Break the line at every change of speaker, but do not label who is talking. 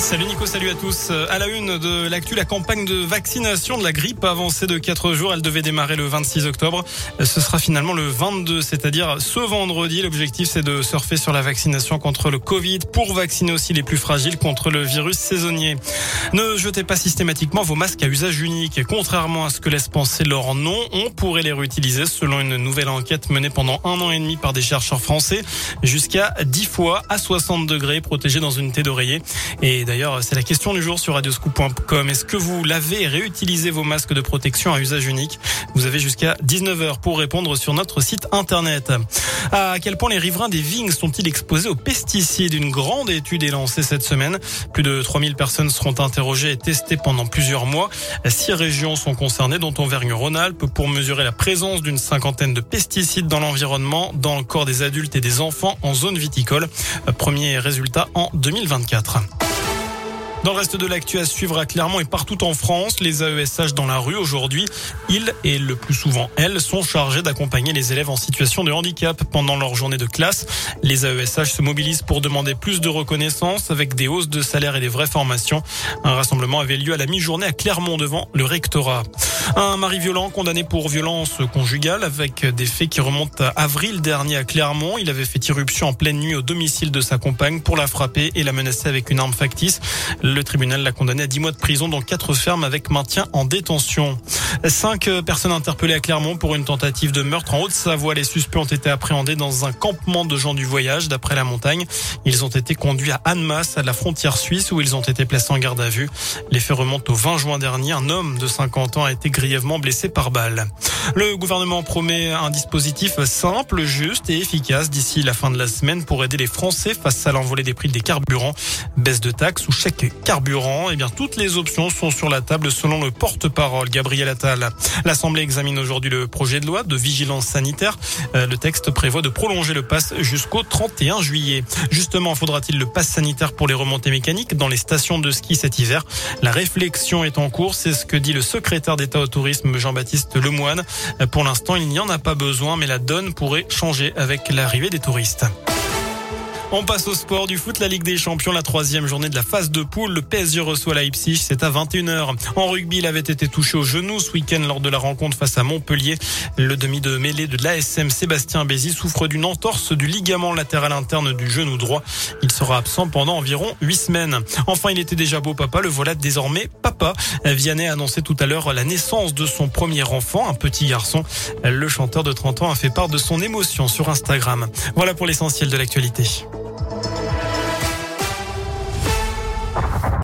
Salut Nico, salut à tous. À la une de l'actu, la campagne de vaccination de la grippe avancée de 4 jours. Elle devait démarrer le 26 octobre. Ce sera finalement le 22, c'est-à-dire ce vendredi. L'objectif, c'est de surfer sur la vaccination contre le Covid pour vacciner aussi les plus fragiles contre le virus saisonnier. Ne jetez pas systématiquement vos masques à usage unique. Contrairement à ce que laisse penser leur nom, on pourrait les réutiliser selon une nouvelle enquête menée pendant un an et demi par des chercheurs français jusqu'à 10 fois à 60 degrés protégés dans une thé d'oreiller. Et D'ailleurs, c'est la question du jour sur radioscoop.com. Est-ce que vous lavez et réutilisez vos masques de protection à usage unique? Vous avez jusqu'à 19h pour répondre sur notre site internet. À quel point les riverains des vignes sont-ils exposés aux pesticides? Une grande étude est lancée cette semaine. Plus de 3000 personnes seront interrogées et testées pendant plusieurs mois. Six régions sont concernées, dont Auvergne-Rhône-Alpes, pour mesurer la présence d'une cinquantaine de pesticides dans l'environnement, dans le corps des adultes et des enfants en zone viticole. Premier résultat en 2024. Dans le reste de l'actu à suivre à Clermont et partout en France, les AESH dans la rue aujourd'hui, ils et le plus souvent elles sont chargés d'accompagner les élèves en situation de handicap pendant leur journée de classe. Les AESH se mobilisent pour demander plus de reconnaissance avec des hausses de salaire et des vraies formations. Un rassemblement avait lieu à la mi-journée à Clermont devant le rectorat. Un mari violent condamné pour violence conjugale avec des faits qui remontent à avril dernier à Clermont. Il avait fait irruption en pleine nuit au domicile de sa compagne pour la frapper et la menacer avec une arme factice. Le tribunal l'a condamné à 10 mois de prison dans quatre fermes avec maintien en détention. Cinq personnes interpellées à Clermont pour une tentative de meurtre en Haute-Savoie. Les suspects ont été appréhendés dans un campement de gens du voyage d'après la montagne. Ils ont été conduits à Annemasse, à la frontière suisse, où ils ont été placés en garde à vue. Les faits remontent au 20 juin dernier. Un homme de 50 ans a été grièvement blessé par balle. Le gouvernement promet un dispositif simple, juste et efficace d'ici la fin de la semaine pour aider les Français face à l'envolée des prix des carburants. Baisse de taxes ou chèque carburant. Eh bien, toutes les options sont sur la table selon le porte-parole Gabriel Attal. L'Assemblée examine aujourd'hui le projet de loi de vigilance sanitaire. Euh, le texte prévoit de prolonger le pass jusqu'au 31 juillet. Justement, faudra-t-il le pass sanitaire pour les remontées mécaniques dans les stations de ski cet hiver? La réflexion est en cours, c'est ce que dit le secrétaire d'État au tourisme Jean-Baptiste Lemoine. Pour l'instant, il n'y en a pas besoin, mais la donne pourrait changer avec l'arrivée des touristes. On passe au sport du foot, la Ligue des Champions, la troisième journée de la phase de poule. Le PSG reçoit Leipzig, c'est à 21h. En rugby, il avait été touché au genou ce week-end lors de la rencontre face à Montpellier. Le demi de mêlée de l'ASM Sébastien Bézi souffre d'une entorse du ligament latéral interne du genou droit. Il sera absent pendant environ huit semaines. Enfin, il était déjà beau papa, le voilà désormais papa. Vianney a annoncé tout à l'heure la naissance de son premier enfant, un petit garçon. Le chanteur de 30 ans a fait part de son émotion sur Instagram. Voilà pour l'essentiel de l'actualité.